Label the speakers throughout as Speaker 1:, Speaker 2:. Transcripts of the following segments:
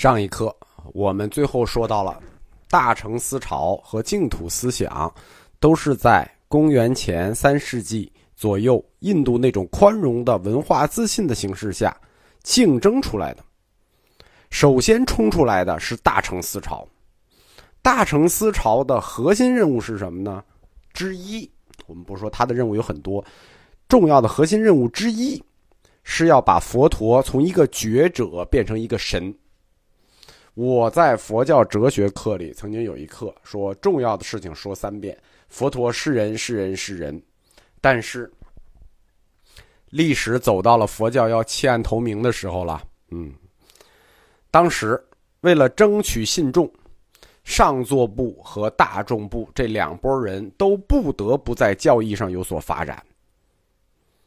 Speaker 1: 上一课我们最后说到了大乘思潮和净土思想，都是在公元前三世纪左右印度那种宽容的文化自信的形势下竞争出来的。首先冲出来的是大乘思潮，大乘思潮的核心任务是什么呢？之一，我们不说它的任务有很多，重要的核心任务之一是要把佛陀从一个觉者变成一个神。我在佛教哲学课里曾经有一课说，重要的事情说三遍：佛陀是人是人是人。但是历史走到了佛教要弃暗投明的时候了，嗯，当时为了争取信众，上座部和大众部这两拨人都不得不在教义上有所发展，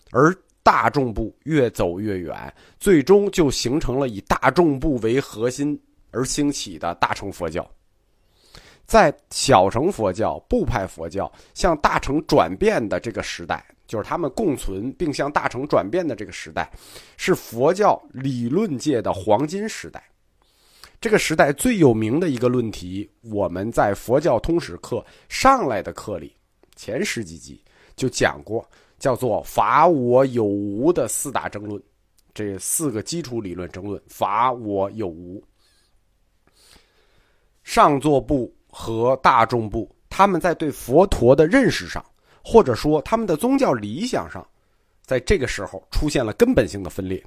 Speaker 1: 而大众部越走越远，最终就形成了以大众部为核心。而兴起的大乘佛教，在小乘佛教、部派佛教向大乘转变的这个时代，就是他们共存并向大乘转变的这个时代，是佛教理论界的黄金时代。这个时代最有名的一个论题，我们在佛教通史课上来的课里前十几集就讲过，叫做“法我有无”的四大争论，这四个基础理论争论：法我有无。上座部和大众部，他们在对佛陀的认识上，或者说他们的宗教理想上，在这个时候出现了根本性的分裂。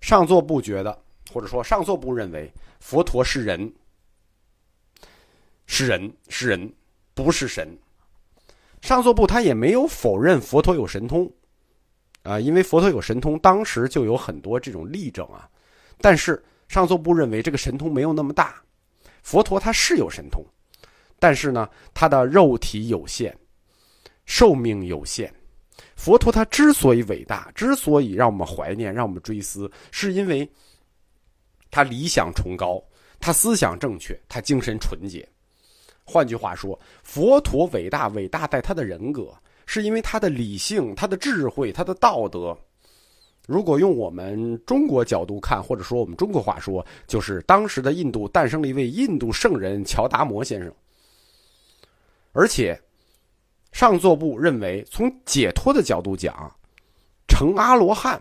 Speaker 1: 上座部觉得，或者说上座部认为，佛陀是人，是人，是人，不是神。上座部他也没有否认佛陀有神通，啊，因为佛陀有神通，当时就有很多这种例证啊。但是上座部认为这个神通没有那么大。佛陀他是有神通，但是呢，他的肉体有限，寿命有限。佛陀他之所以伟大，之所以让我们怀念，让我们追思，是因为他理想崇高，他思想正确，他精神纯洁。换句话说，佛陀伟大，伟大在他的人格，是因为他的理性、他的智慧、他的道德。如果用我们中国角度看，或者说我们中国话说，就是当时的印度诞生了一位印度圣人乔达摩先生。而且，上座部认为，从解脱的角度讲，成阿罗汉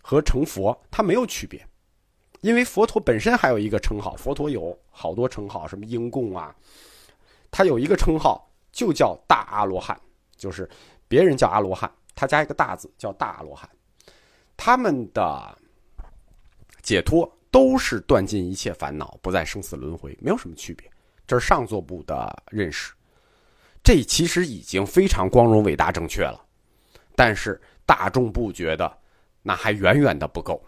Speaker 1: 和成佛它没有区别，因为佛陀本身还有一个称号，佛陀有好多称号，什么英供啊，他有一个称号就叫大阿罗汉，就是别人叫阿罗汉，他加一个大字叫大阿罗汉。他们的解脱都是断尽一切烦恼，不再生死轮回，没有什么区别。这是上座部的认识，这其实已经非常光荣、伟大、正确了。但是大众不觉得那还远远的不够。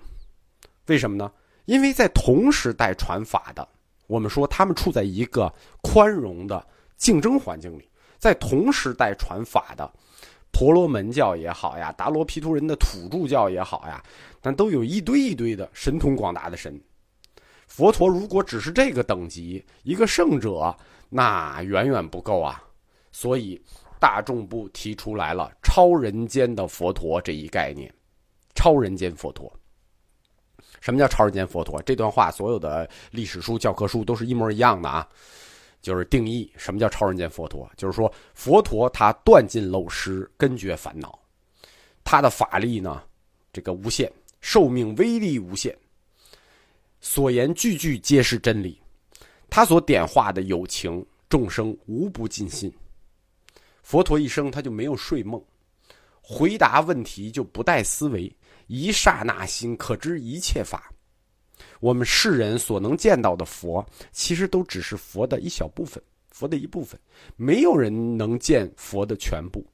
Speaker 1: 为什么呢？因为在同时代传法的，我们说他们处在一个宽容的竞争环境里，在同时代传法的。婆罗门教也好呀，达罗毗荼人的土著教也好呀，但都有一堆一堆的神通广大的神。佛陀如果只是这个等级，一个圣者，那远远不够啊。所以大众部提出来了超人间的佛陀这一概念。超人间佛陀，什么叫超人间佛陀？这段话所有的历史书、教科书都是一模一样的啊。就是定义什么叫超人间佛陀，就是说佛陀他断尽漏失，根绝烦恼，他的法力呢，这个无限，寿命威力无限，所言句句皆是真理，他所点化的有情众生无不尽信。佛陀一生他就没有睡梦，回答问题就不带思维，一刹那心可知一切法。我们世人所能见到的佛，其实都只是佛的一小部分，佛的一部分，没有人能见佛的全部。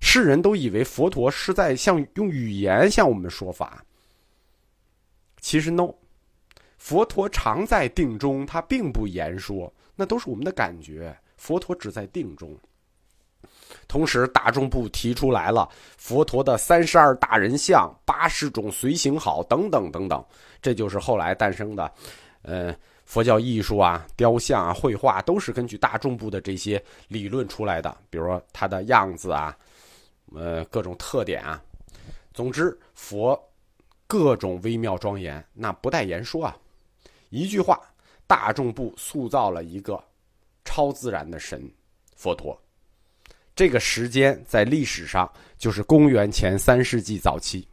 Speaker 1: 世人都以为佛陀是在向用语言向我们说法，其实 no，佛陀常在定中，他并不言说，那都是我们的感觉。佛陀只在定中。同时，大众部提出来了佛陀的三十二大人像、八十种随行好等等等等，这就是后来诞生的，呃，佛教艺术啊、雕像啊、绘画都是根据大众部的这些理论出来的。比如说它的样子啊，呃，各种特点啊，总之佛各种微妙庄严，那不待言说啊，一句话，大众部塑造了一个超自然的神佛陀。这个时间在历史上就是公元前三世纪早期。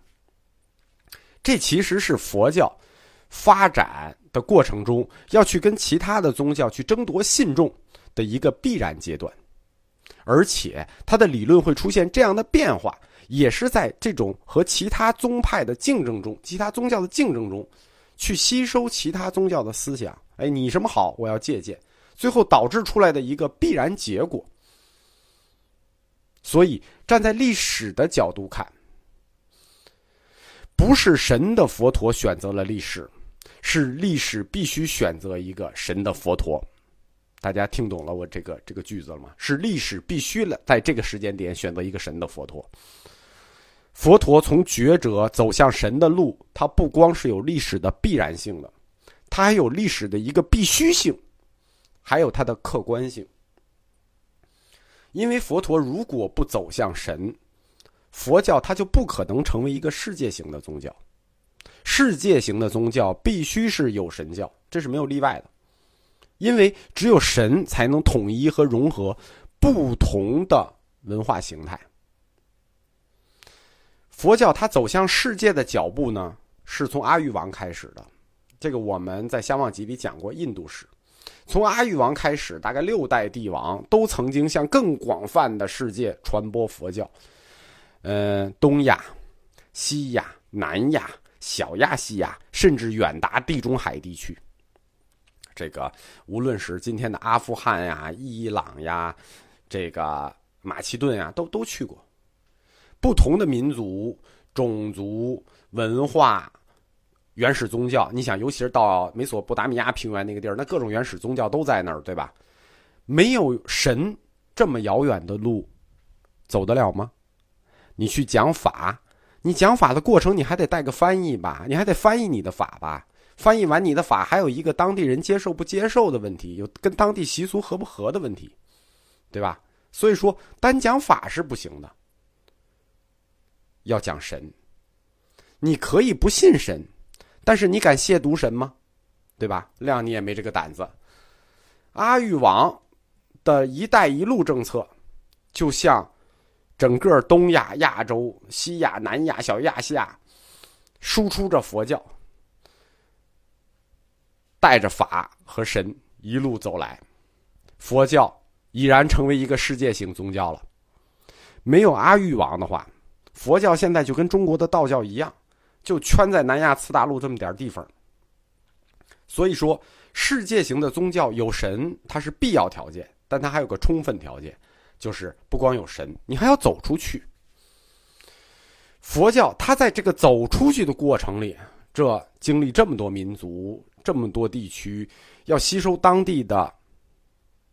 Speaker 1: 这其实是佛教发展的过程中要去跟其他的宗教去争夺信众的一个必然阶段，而且它的理论会出现这样的变化，也是在这种和其他宗派的竞争中、其他宗教的竞争中，去吸收其他宗教的思想。哎，你什么好，我要借鉴，最后导致出来的一个必然结果。所以，站在历史的角度看。不是神的佛陀选择了历史，是历史必须选择一个神的佛陀。大家听懂了我这个这个句子了吗？是历史必须了，在这个时间点选择一个神的佛陀。佛陀从觉者走向神的路，它不光是有历史的必然性的，它还有历史的一个必须性，还有它的客观性。因为佛陀如果不走向神。佛教它就不可能成为一个世界型的宗教，世界型的宗教必须是有神教，这是没有例外的，因为只有神才能统一和融合不同的文化形态。佛教它走向世界的脚步呢，是从阿育王开始的，这个我们在《相望集》里讲过印度史，从阿育王开始，大概六代帝王都曾经向更广泛的世界传播佛教。呃，东亚、西亚、南亚、小亚细亚，甚至远达地中海地区。这个无论是今天的阿富汗呀、伊朗呀、这个马其顿呀，都都去过。不同的民族、种族、文化、原始宗教，你想，尤其是到美索不达米亚平原那个地儿，那各种原始宗教都在那儿，对吧？没有神，这么遥远的路，走得了吗？你去讲法，你讲法的过程你还得带个翻译吧？你还得翻译你的法吧？翻译完你的法，还有一个当地人接受不接受的问题，有跟当地习俗合不合的问题，对吧？所以说，单讲法是不行的，要讲神。你可以不信神，但是你敢亵渎神吗？对吧？谅你也没这个胆子。阿育王的一带一路政策，就像。整个东亚、亚洲、西亚、南亚、小亚细亚，输出着佛教，带着法和神一路走来，佛教已然成为一个世界性宗教了。没有阿育王的话，佛教现在就跟中国的道教一样，就圈在南亚次大陆这么点地方。所以说，世界型的宗教有神，它是必要条件，但它还有个充分条件。就是不光有神，你还要走出去。佛教它在这个走出去的过程里，这经历这么多民族、这么多地区，要吸收当地的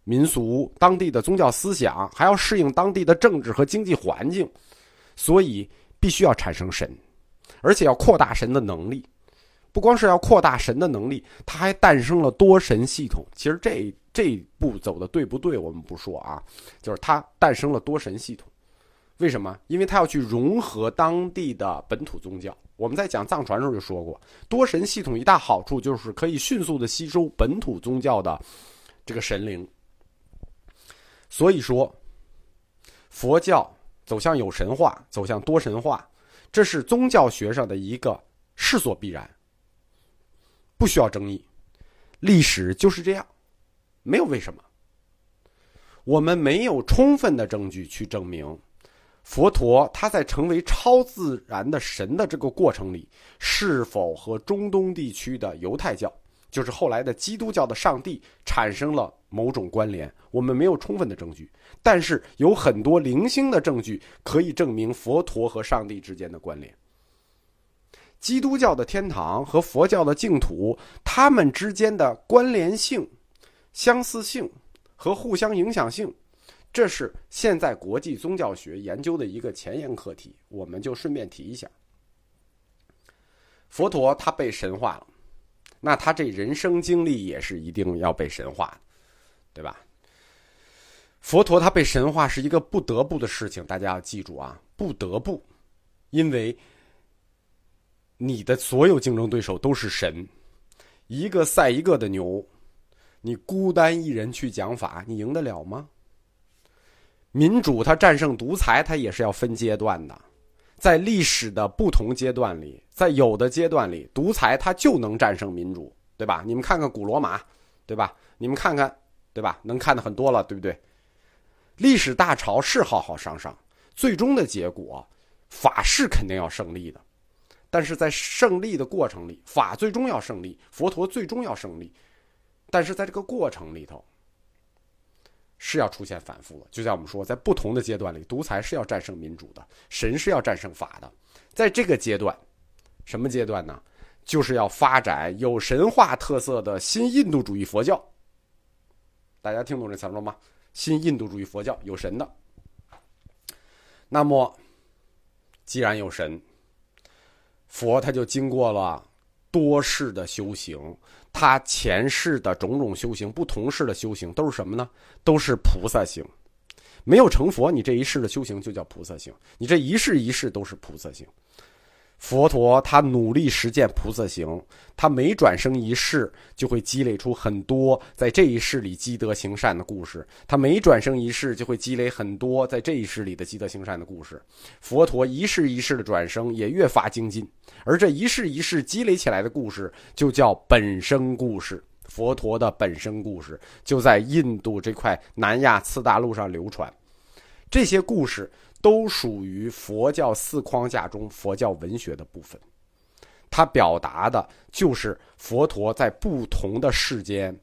Speaker 1: 民俗、当地的宗教思想，还要适应当地的政治和经济环境，所以必须要产生神，而且要扩大神的能力。不光是要扩大神的能力，它还诞生了多神系统。其实这。这步走的对不对？我们不说啊，就是它诞生了多神系统。为什么？因为它要去融合当地的本土宗教。我们在讲藏传时候就说过，多神系统一大好处就是可以迅速的吸收本土宗教的这个神灵。所以说，佛教走向有神话，走向多神话，这是宗教学上的一个势所必然，不需要争议。历史就是这样。没有为什么，我们没有充分的证据去证明，佛陀他在成为超自然的神的这个过程里，是否和中东地区的犹太教，就是后来的基督教的上帝产生了某种关联。我们没有充分的证据，但是有很多零星的证据可以证明佛陀和上帝之间的关联。基督教的天堂和佛教的净土，他们之间的关联性。相似性和互相影响性，这是现在国际宗教学研究的一个前沿课题。我们就顺便提一下，佛陀他被神化了，那他这人生经历也是一定要被神化，对吧？佛陀他被神化是一个不得不的事情，大家要记住啊，不得不，因为你的所有竞争对手都是神。一个赛一个的牛，你孤单一人去讲法，你赢得了吗？民主它战胜独裁，它也是要分阶段的。在历史的不同阶段里，在有的阶段里，独裁它就能战胜民主，对吧？你们看看古罗马，对吧？你们看看，对吧？能看的很多了，对不对？历史大潮是浩浩汤汤，最终的结果，法是肯定要胜利的。但是在胜利的过程里，法最终要胜利，佛陀最终要胜利。但是在这个过程里头，是要出现反复的。就像我们说，在不同的阶段里，独裁是要战胜民主的，神是要战胜法的。在这个阶段，什么阶段呢？就是要发展有神话特色的新印度主义佛教。大家听懂这词了吗？新印度主义佛教有神的。那么，既然有神，佛他就经过了多世的修行，他前世的种种修行，不同世的修行都是什么呢？都是菩萨行。没有成佛，你这一世的修行就叫菩萨行，你这一世一世都是菩萨行。佛陀他努力实践菩萨行，他每转生一世就会积累出很多在这一世里积德行善的故事。他每转生一世就会积累很多在这一世里的积德行善的故事。佛陀一世一世的转生也越发精进，而这一世一世积累起来的故事就叫本生故事。佛陀的本生故事就在印度这块南亚次大陆上流传，这些故事。都属于佛教四框架中佛教文学的部分，它表达的就是佛陀在不同的世间、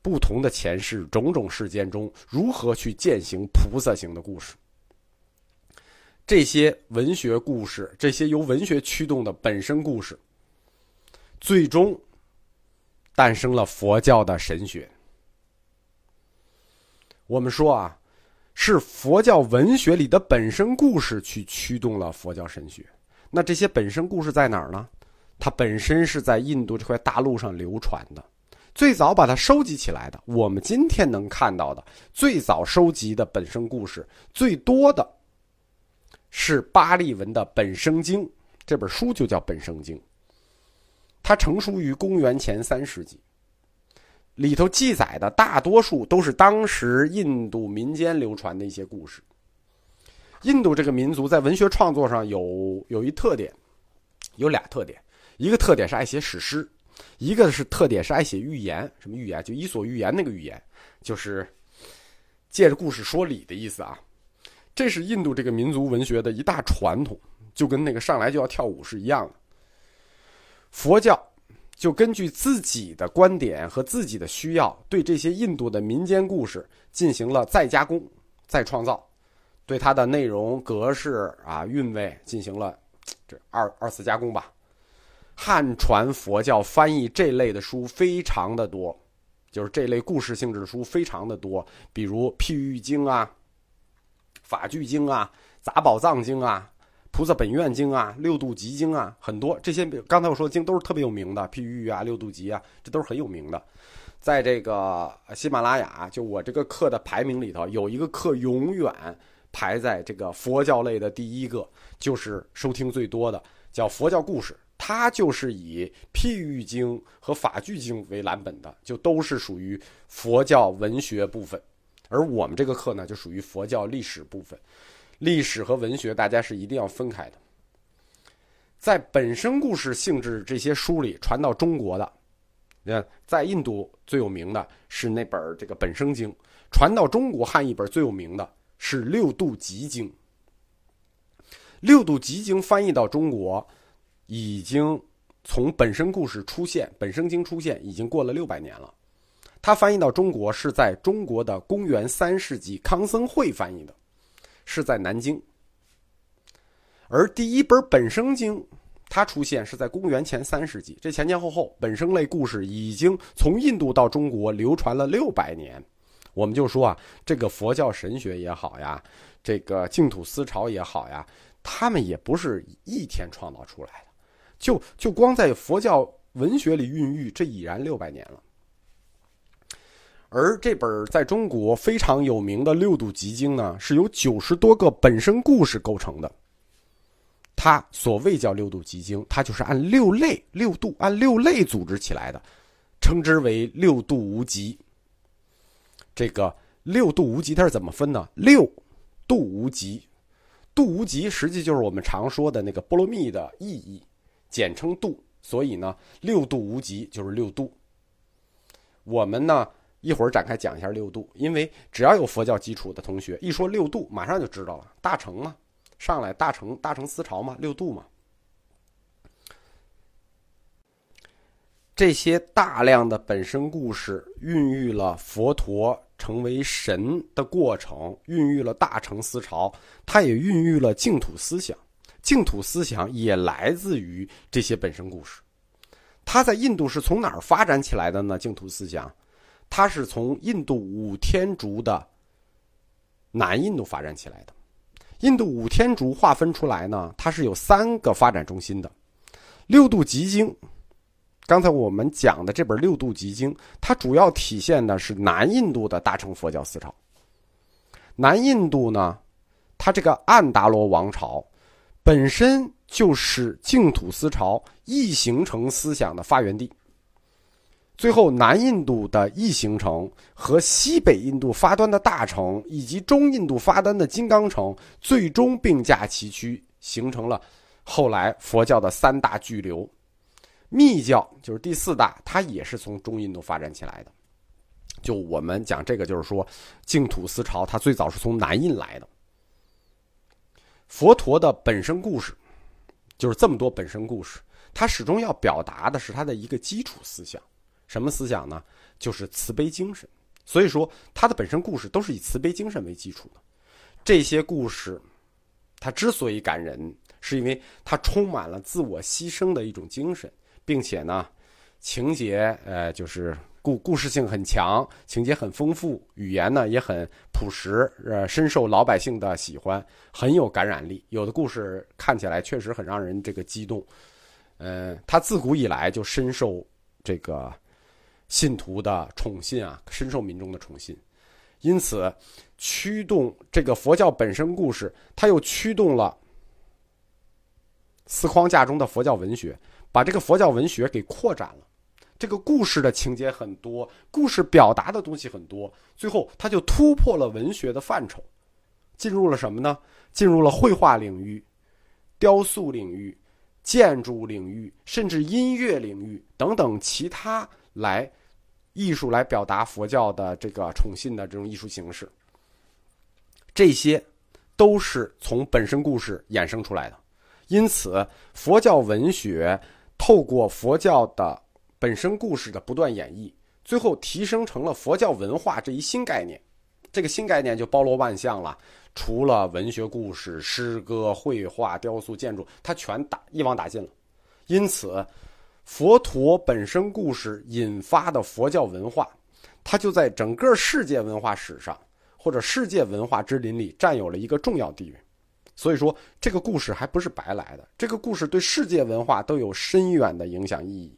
Speaker 1: 不同的前世、种种世间中如何去践行菩萨行的故事。这些文学故事，这些由文学驱动的本身故事，最终诞生了佛教的神学。我们说啊。是佛教文学里的本身故事去驱动了佛教神学。那这些本身故事在哪儿呢？它本身是在印度这块大陆上流传的。最早把它收集起来的，我们今天能看到的最早收集的本身故事最多的，是巴利文的《本生经》这本书，就叫《本生经》。它成书于公元前三世纪。里头记载的大多数都是当时印度民间流传的一些故事。印度这个民族在文学创作上有有一特点，有俩特点，一个特点是爱写史诗，一个是特点是爱写寓言。什么寓言？就伊索寓言那个寓言，就是借着故事说理的意思啊。这是印度这个民族文学的一大传统，就跟那个上来就要跳舞是一样的。佛教。就根据自己的观点和自己的需要，对这些印度的民间故事进行了再加工、再创造，对它的内容、格式啊、韵味进行了这二二次加工吧。汉传佛教翻译这类的书非常的多，就是这类故事性质的书非常的多，比如《譬喻经》啊、《法句经》啊、《杂宝藏经》啊。菩萨本愿经啊，六度集经啊，很多这些刚才我说的经都是特别有名的，譬喻啊，六度集啊，这都是很有名的。在这个喜马拉雅，就我这个课的排名里头，有一个课永远排在这个佛教类的第一个，就是收听最多的，叫佛教故事。它就是以譬喻经和法句经为蓝本的，就都是属于佛教文学部分。而我们这个课呢，就属于佛教历史部分。历史和文学，大家是一定要分开的。在本身故事性质这些书里传到中国的，你看，在印度最有名的是那本这个《本生经》，传到中国汉译本最有名的是《六度集经》。《六度集经》翻译到中国，已经从本身故事出现，《本生经》出现已经过了六百年了。它翻译到中国是在中国的公元三世纪康僧会翻译的。是在南京，而第一本《本生经》它出现是在公元前三世纪，这前前后后本生类故事已经从印度到中国流传了六百年。我们就说啊，这个佛教神学也好呀，这个净土思潮也好呀，他们也不是一天创造出来的，就就光在佛教文学里孕育，这已然六百年了。而这本在中国非常有名的《六度集经》呢，是由九十多个本身故事构成的。它所谓叫《六度集经》，它就是按六类、六度按六类组织起来的。称之为六度无极。这个六度无极它是怎么分呢？六度无极，度无极实际就是我们常说的那个波罗蜜的意义，简称度。所以呢，六度无极就是六度。我们呢一会儿展开讲一下六度，因为只要有佛教基础的同学，一说六度，马上就知道了。大乘嘛，上来大乘大乘思潮嘛，六度嘛。这些大量的本身故事，孕育了佛陀成为神的过程，孕育了大乘思潮，它也孕育了净土思想。净土思想也来自于这些本身故事。它在印度是从哪儿发展起来的呢？净土思想，它是从印度五天竺的南印度发展起来的。印度五天竺划分出来呢，它是有三个发展中心的。六度集经，刚才我们讲的这本《六度集经》，它主要体现的是南印度的大乘佛教思潮。南印度呢，它这个安达罗王朝。本身就是净土思潮易形成思想的发源地。最后，南印度的异形成和西北印度发端的大城，以及中印度发端的金刚城，最终并驾齐驱，形成了后来佛教的三大巨流。密教就是第四大，它也是从中印度发展起来的。就我们讲这个，就是说净土思潮，它最早是从南印来的。佛陀的本身故事，就是这么多本身故事，他始终要表达的是他的一个基础思想，什么思想呢？就是慈悲精神。所以说，他的本身故事都是以慈悲精神为基础的。这些故事，它之所以感人，是因为它充满了自我牺牲的一种精神，并且呢，情节呃就是。故故事性很强，情节很丰富，语言呢也很朴实，呃，深受老百姓的喜欢，很有感染力。有的故事看起来确实很让人这个激动，呃，他自古以来就深受这个信徒的宠信啊，深受民众的宠信，因此驱动这个佛教本身故事，它又驱动了四框架中的佛教文学，把这个佛教文学给扩展了。这个故事的情节很多，故事表达的东西很多，最后它就突破了文学的范畴，进入了什么呢？进入了绘画领域、雕塑领域、建筑领域，甚至音乐领域等等其他来艺术来表达佛教的这个宠信的这种艺术形式。这些都是从本身故事衍生出来的，因此佛教文学透过佛教的。本身故事的不断演绎，最后提升成了佛教文化这一新概念。这个新概念就包罗万象了，除了文学故事、诗歌、绘画、雕塑、建筑，它全打一网打尽了。因此，佛陀本身故事引发的佛教文化，它就在整个世界文化史上或者世界文化之林里占有了一个重要地位。所以说，这个故事还不是白来的，这个故事对世界文化都有深远的影响意义。